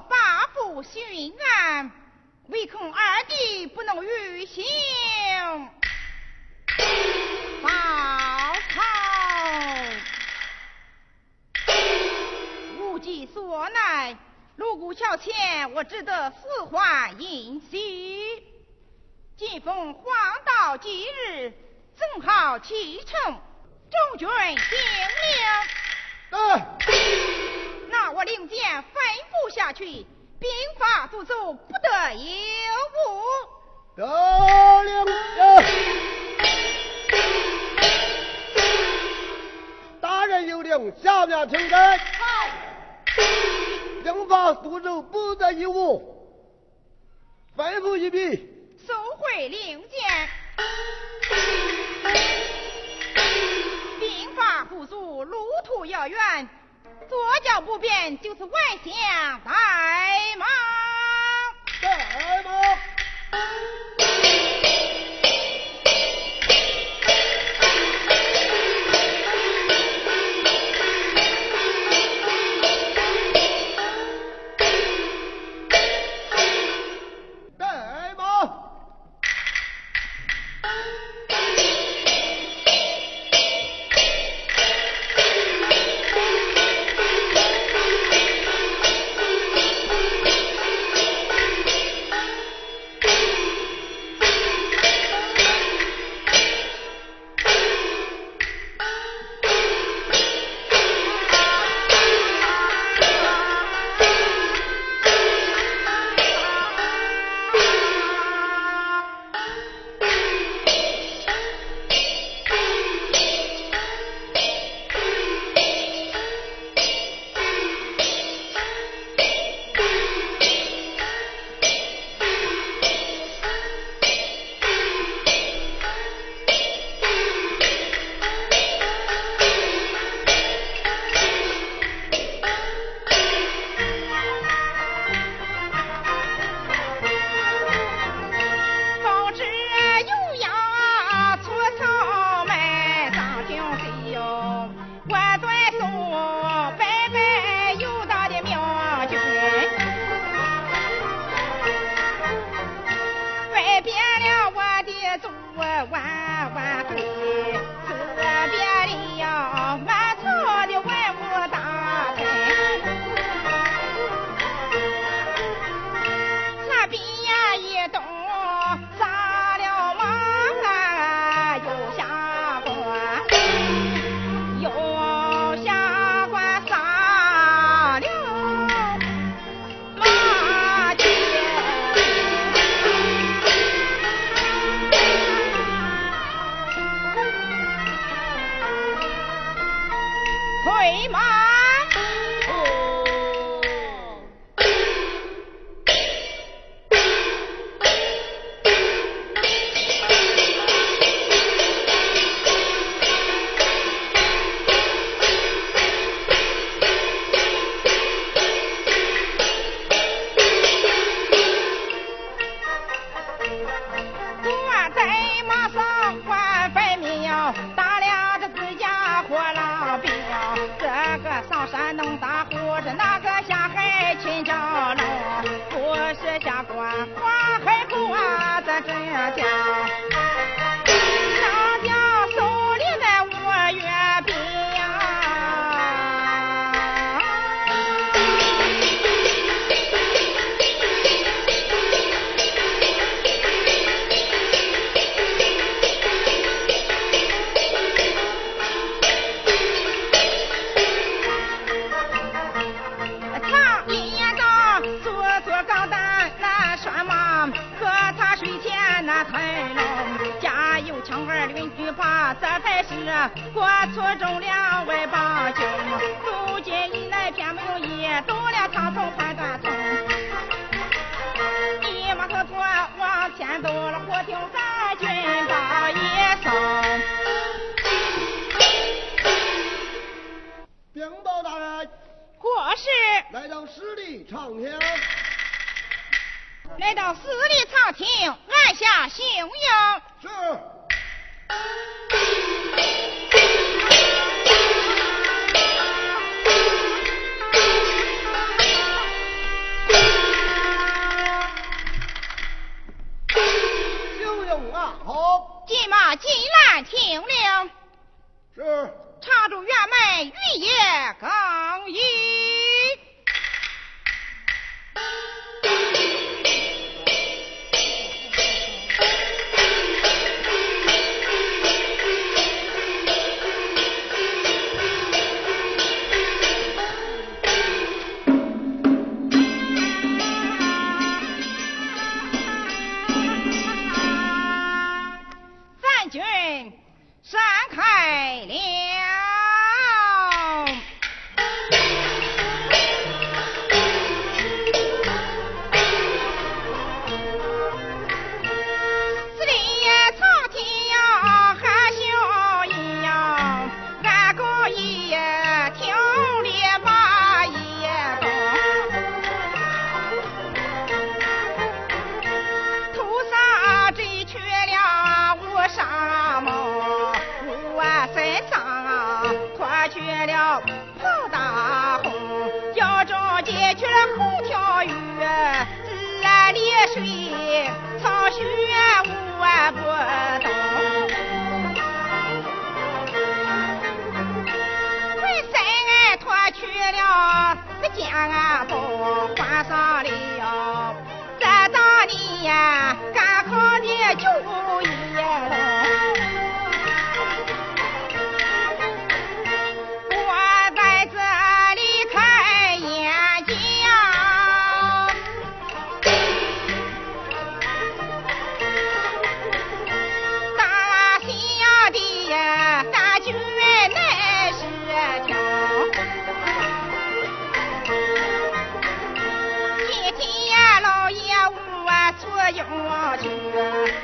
八步巡案，唯恐二弟不能履行。报朝，无计所奈，卢沽桥前我只得死缓隐息。今逢黄道吉日，正好启程，众军听令。令箭吩咐下去，兵法足足，不得有误。得了。大人有令，下面听真。好。兵法足足，不得有误。吩咐一笔。收回令箭。兵法不足，路途遥远。左脚不便就是外家白马白马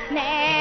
看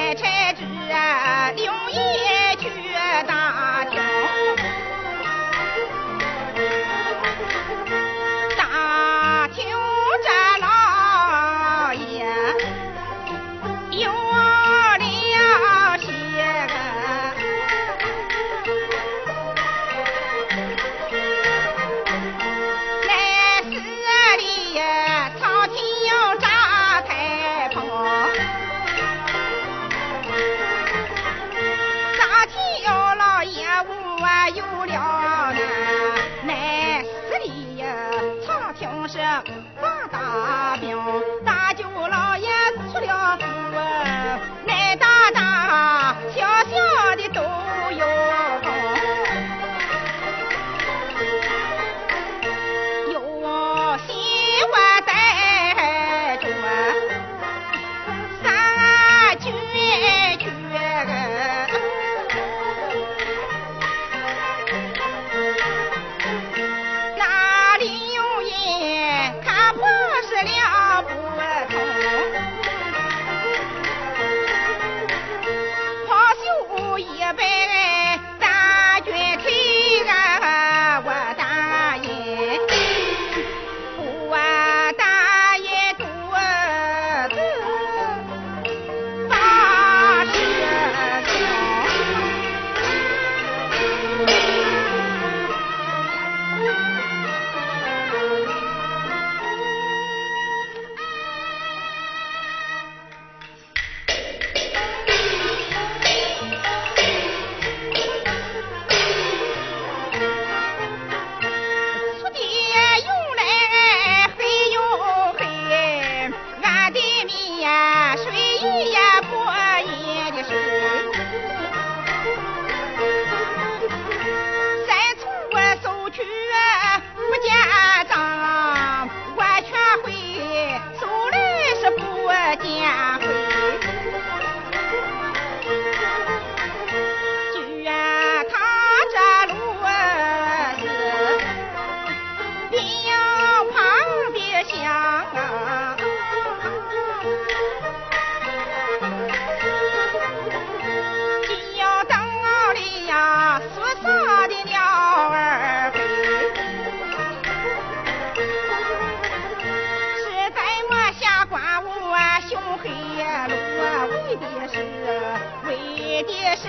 爹爹是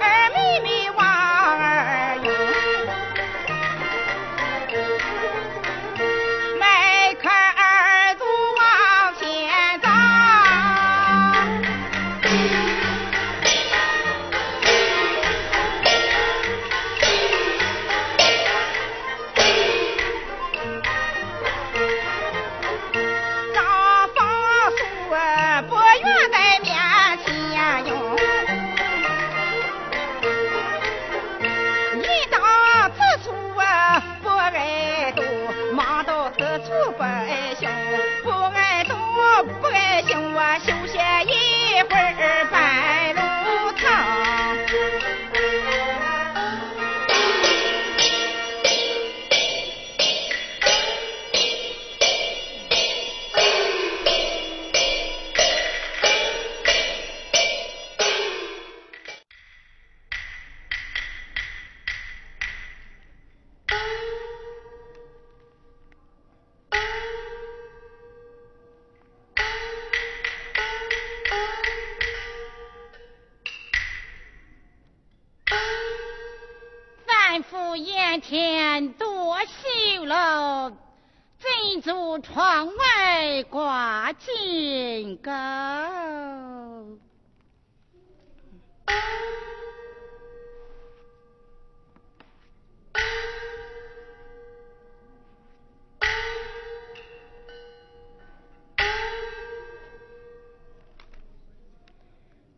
二妹妹。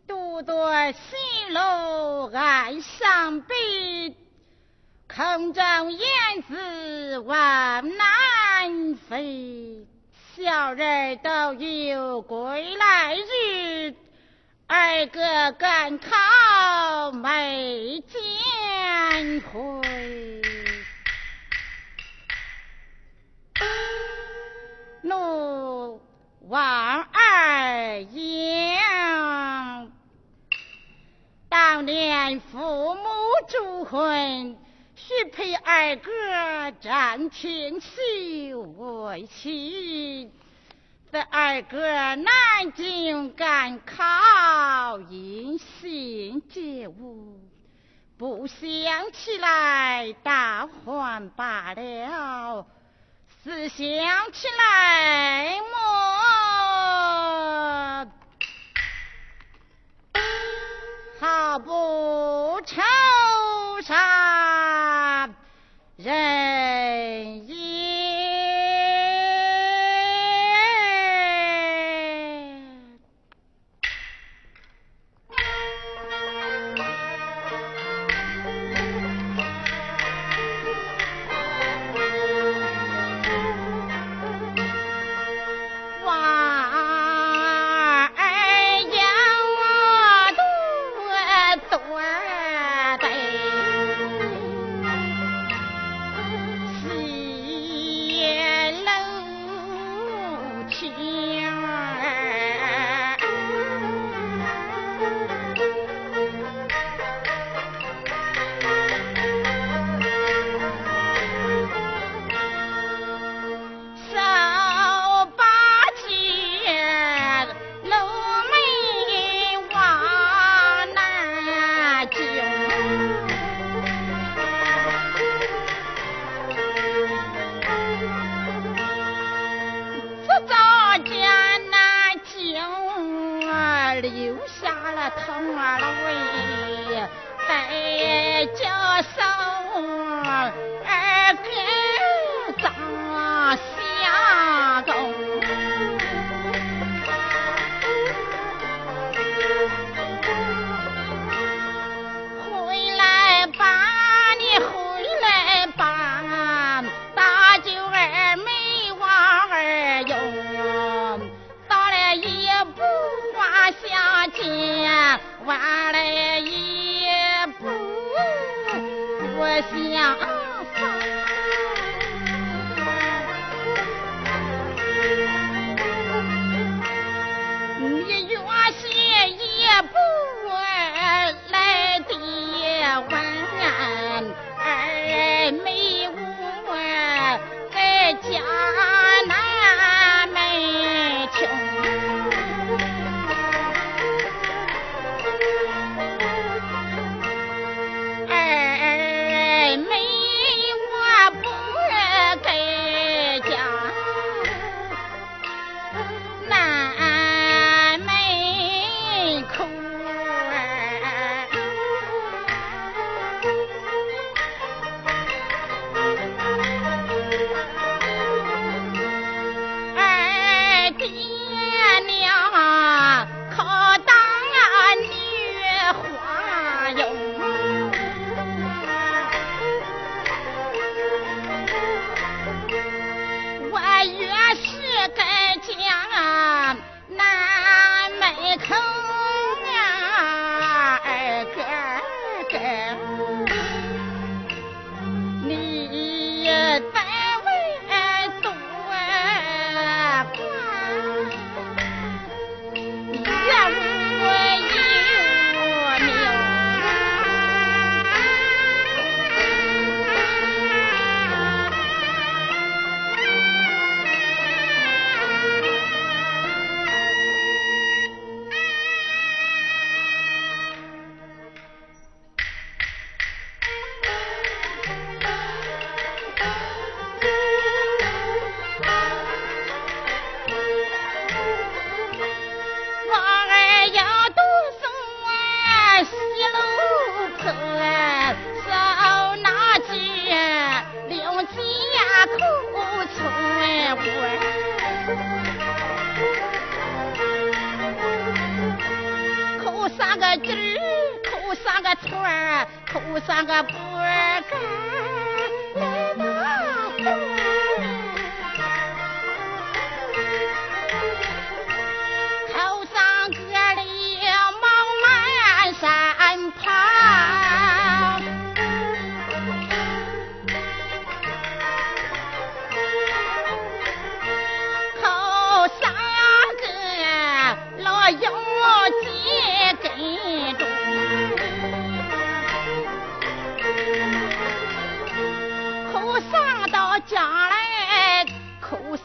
多多西楼岸上北，空中燕子往南飞。小人都有归来日，二哥赶考没见回。奴王二爷。当年父母祝婚，许配二哥张廷喜为妻。这二哥南京赶考，因信皆无，不想起来大还罢了，思想起来么？好不成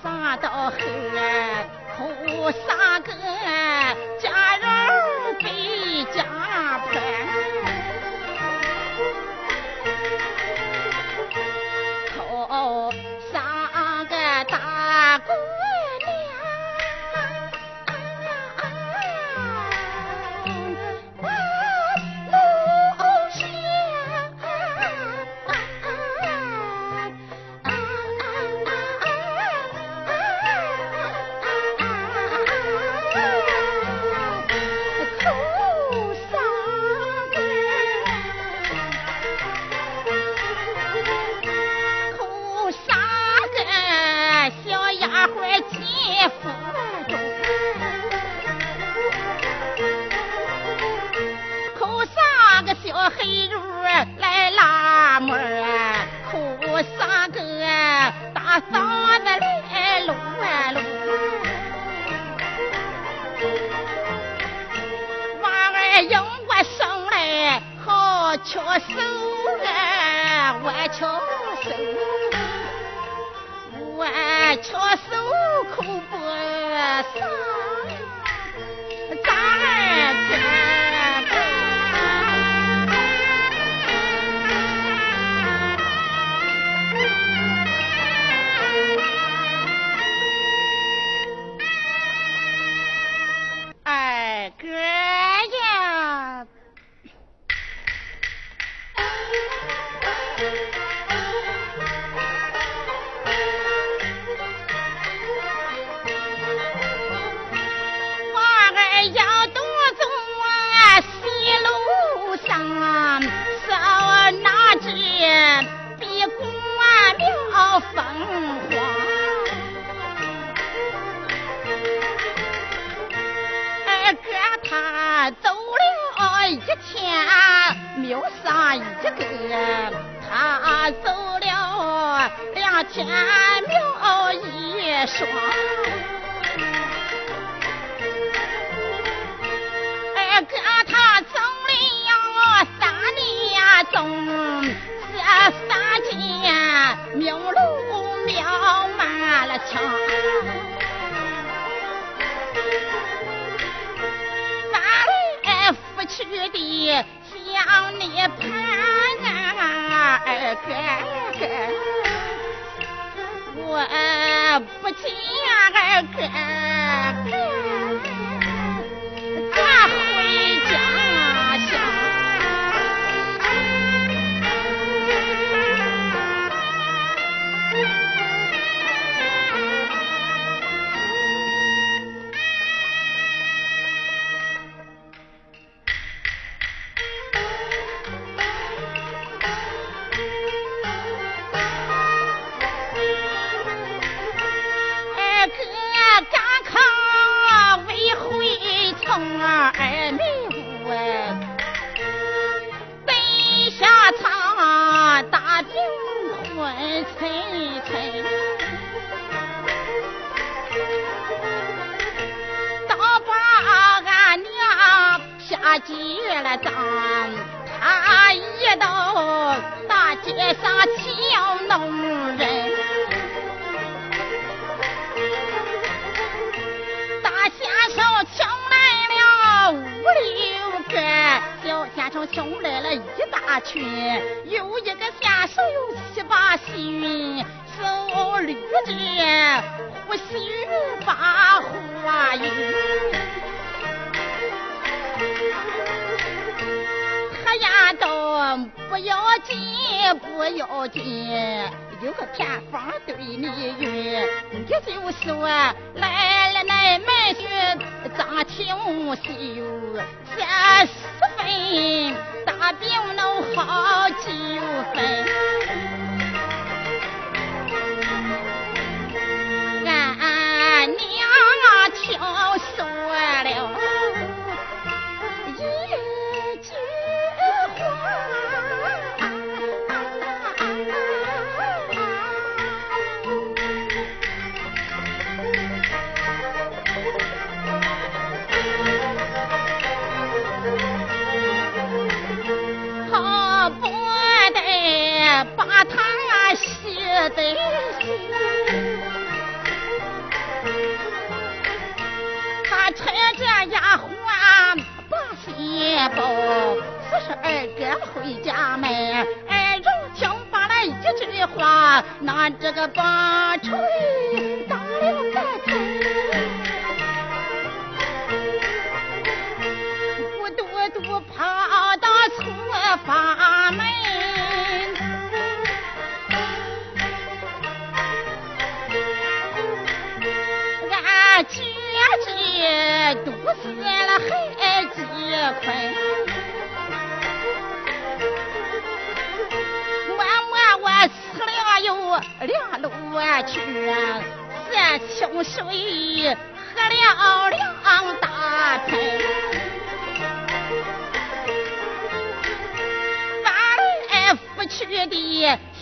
上到后，口上个家人上，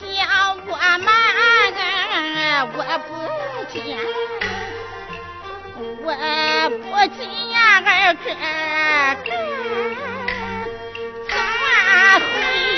叫我忙，我不见，我不见儿哥哥，咋会。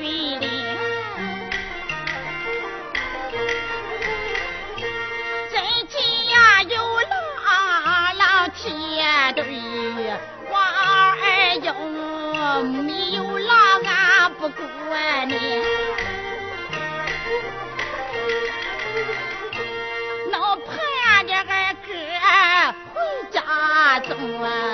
对里，最近呀，有老老铁对，我二舅没有老俺，不过你，老盼着俺哥回家住啊。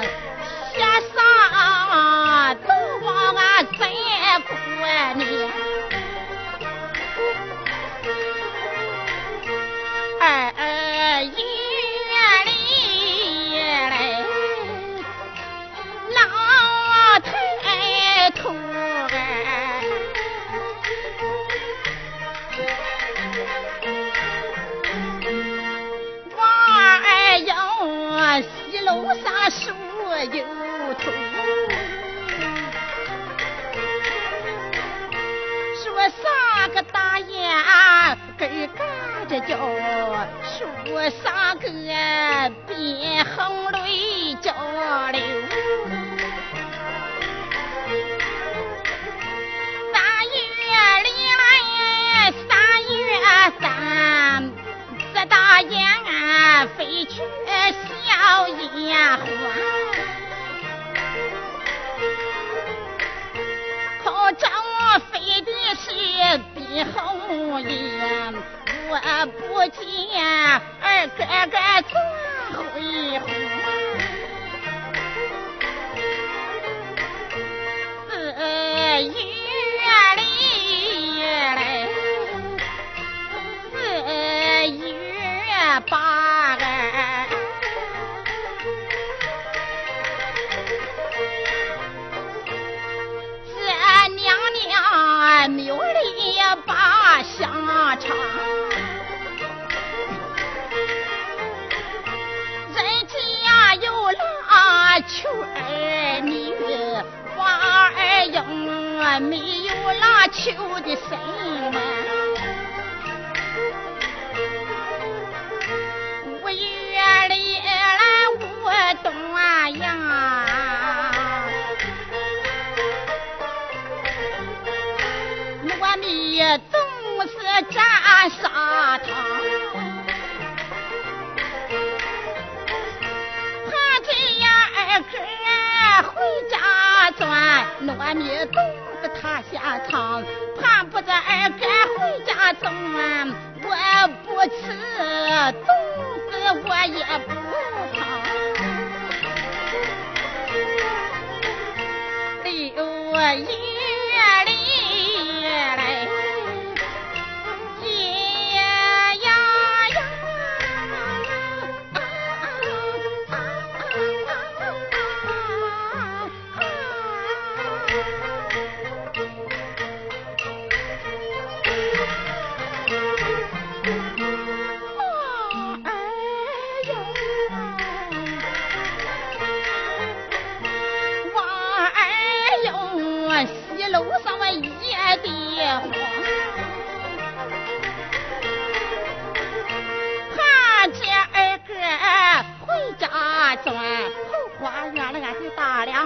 叫树上个别红泪交流。三月里来，三月三，这大雁飞去笑烟花。空中飞的是碧红烟。我不见二哥哥从回后，四月里来，四月八。儿女花儿用，没有拉秋的神么？糯米都是他下场，怕不着儿哥回家中，我不吃粽子我也不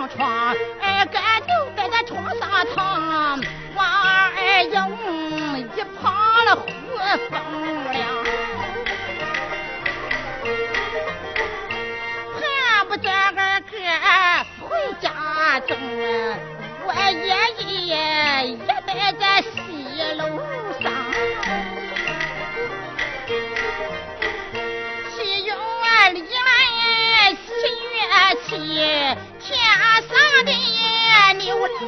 床，二哥就在那床上躺，王二勇一旁了呼风凉，盼不着二哥回家中，我爷爷也在这回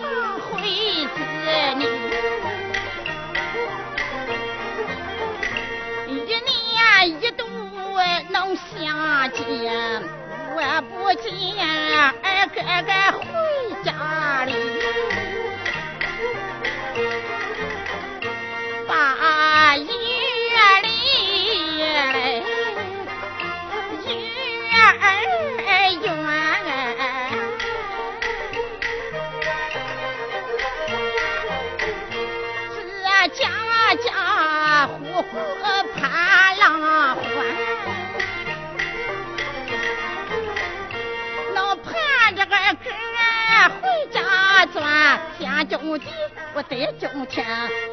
家家户户盼郎欢，能盼着二哥回家转，先种地我得种田，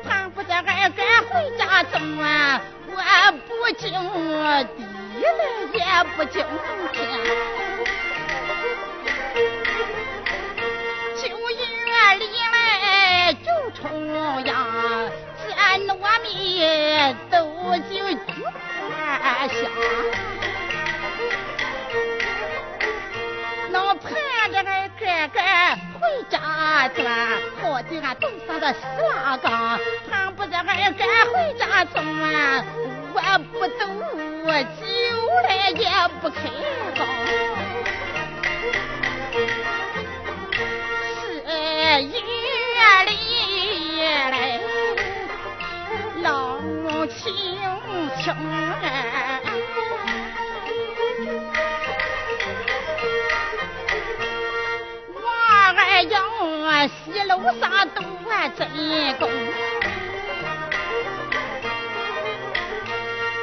盼不着二哥回家种啊，我不种地了也不种田，的石拉缸，盼不着俺赶回家转，我不走酒来也不开缸，是一月里来。老青青哎，娃儿要西楼上东真功，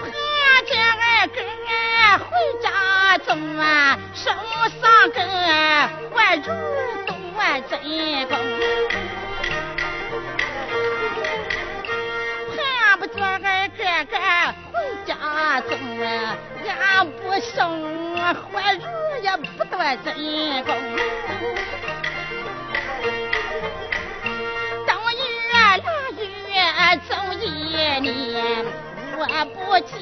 盼着二哥回家中啊，手上跟我如都真功。我二哥哥回家中啊，俺不生活如也不多真功。我不见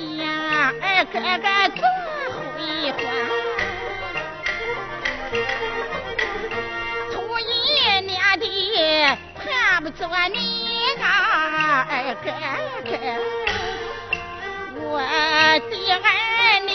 二哥哥再回还。初一年的盼不着你。啊，二哥哥，我的二娘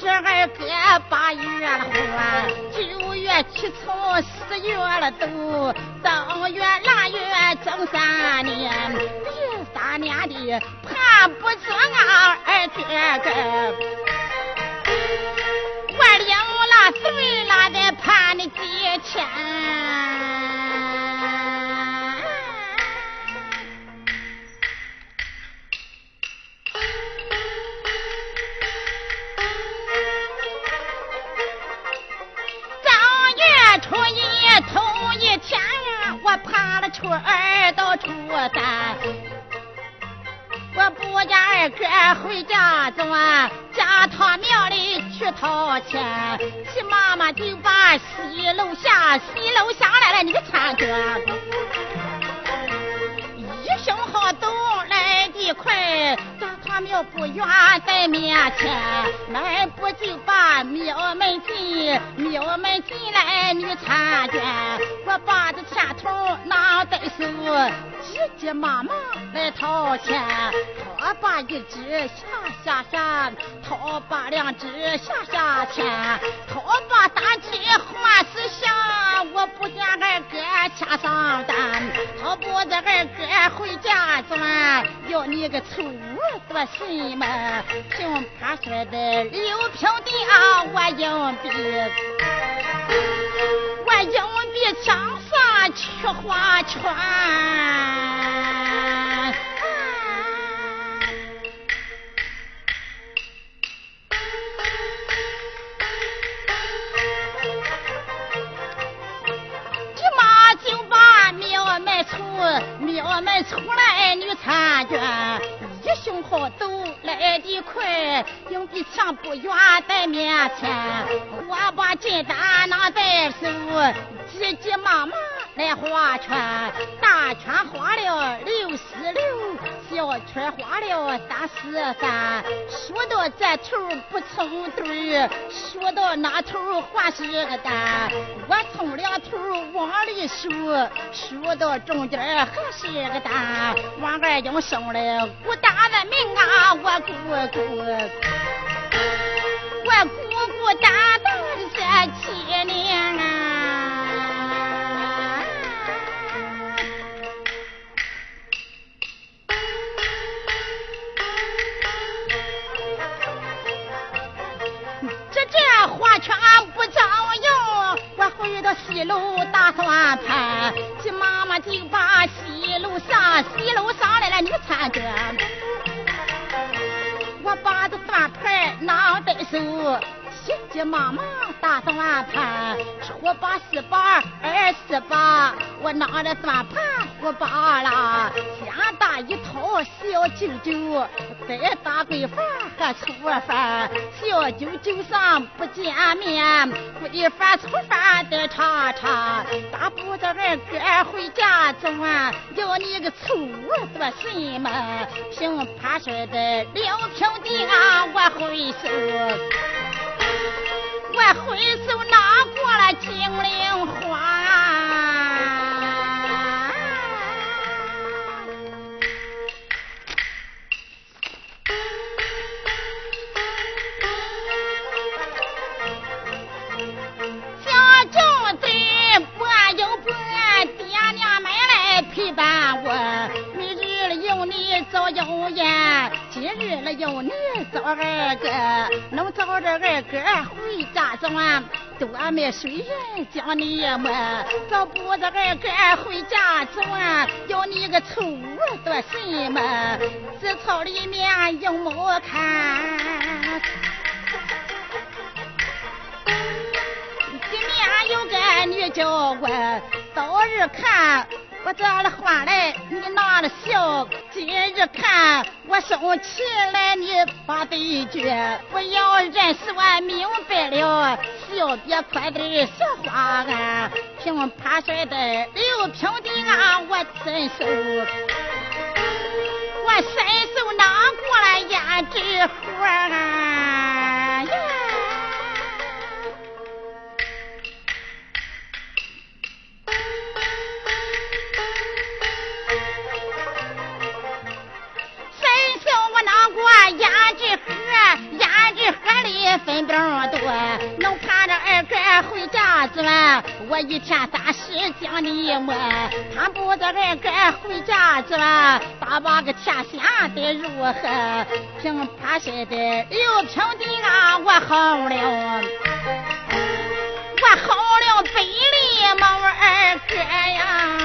这二哥八月了还，九月起草，十月了都，正月腊月正三年，第三年的盼不着俺二哥哥，我领了岁了的盼你几天。我盼了初二到初三，我不见二哥回家中，家堂庙里去掏钱，去妈妈就把西楼下西楼下来了，你个参哥，一声好都来的快。庙不远在面前，迈步就把庙门进，庙门进来女参见，我把这钱头拿在手，急急忙忙来掏钱，他把一只下下下，掏把两只下下钱，掏把大鸡换四下，我不见二哥掐上单，他不得二哥回家转，要你个臭多。什么？凭他说的六平地啊，我硬币，我硬币墙上去画圈。就把庙门出，庙门出来女参捐，一胸好走来的快，硬币墙不远在面前，我把金单拿在手，急急忙忙。来画圈，大圈画了六十六，小圈画了三十三。数到这头不成对，数到那头还是个单。我从两头往里数，数到中间还是个单。王二英生了孤单的命啊，我姑姑，我姑姑大大的这七年我全不照用，我回到西楼打算盘，这妈妈就把西楼上西楼上来了，你参着。我把这算盘拿在手，急急忙忙打算盘，初八十八，二十八，我拿着算盘。不罢了，先打一套小九九，再打闺房和粗饭。小九九上不见面，闺房粗饭得尝尝。大不子二哥回家走啊，要你个醋做什么？平趴山的刘平地啊，我回收，我回收拿过了金陵花。有言，今日了有你找二哥，能找着二哥回家转？多没水人叫你么？找不着二哥回家转？要你个臭多什么？这草里面有没看？里面有个女叫我，早日看。我这样的话来，你拿着笑。今日看我生气来，你把对决。不要认识我明白了，笑别快点说话啊！凭爬山的刘平地啊，我伸手，我伸手拿过来胭脂花啊！分饼多，能盼着二哥回家子了。我一天三十讲你么？盼不着二哥回家子了，大把个天下得如何？凭爬山的六平地啊，我好了，我好了百里毛二哥呀。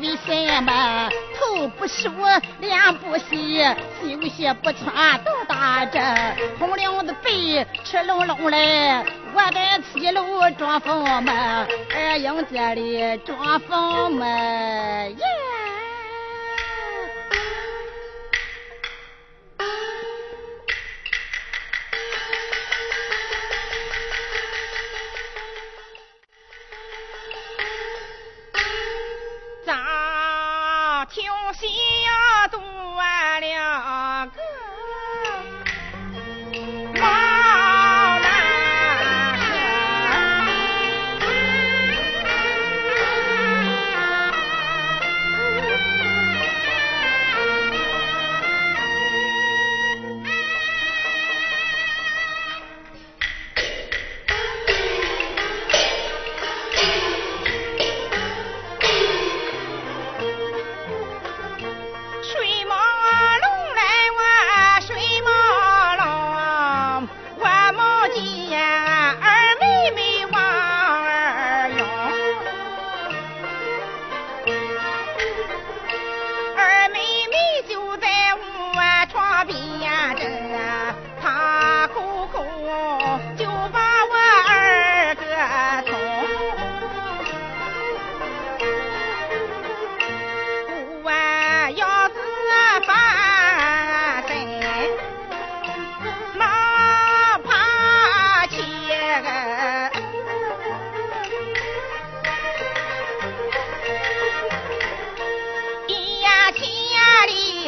为什么头不梳，脸不洗，休息不穿都打着，红领子背赤隆隆嘞，我在七楼装疯嘛，二英这里装疯嘛。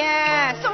Yeah, so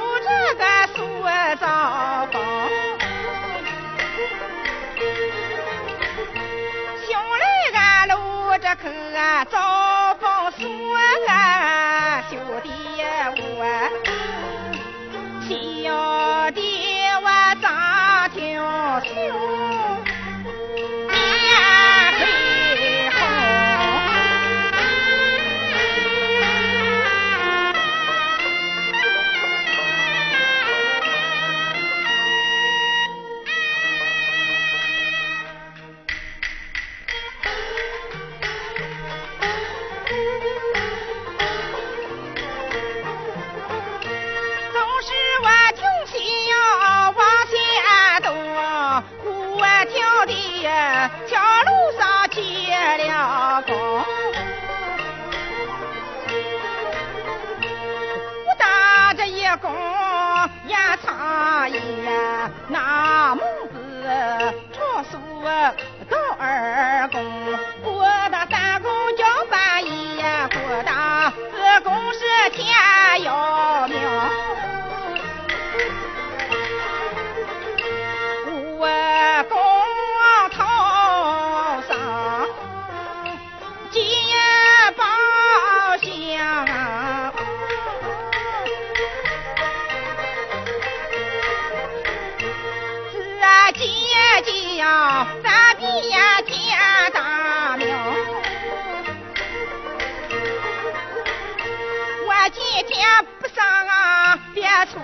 出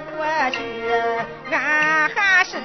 去，俺还是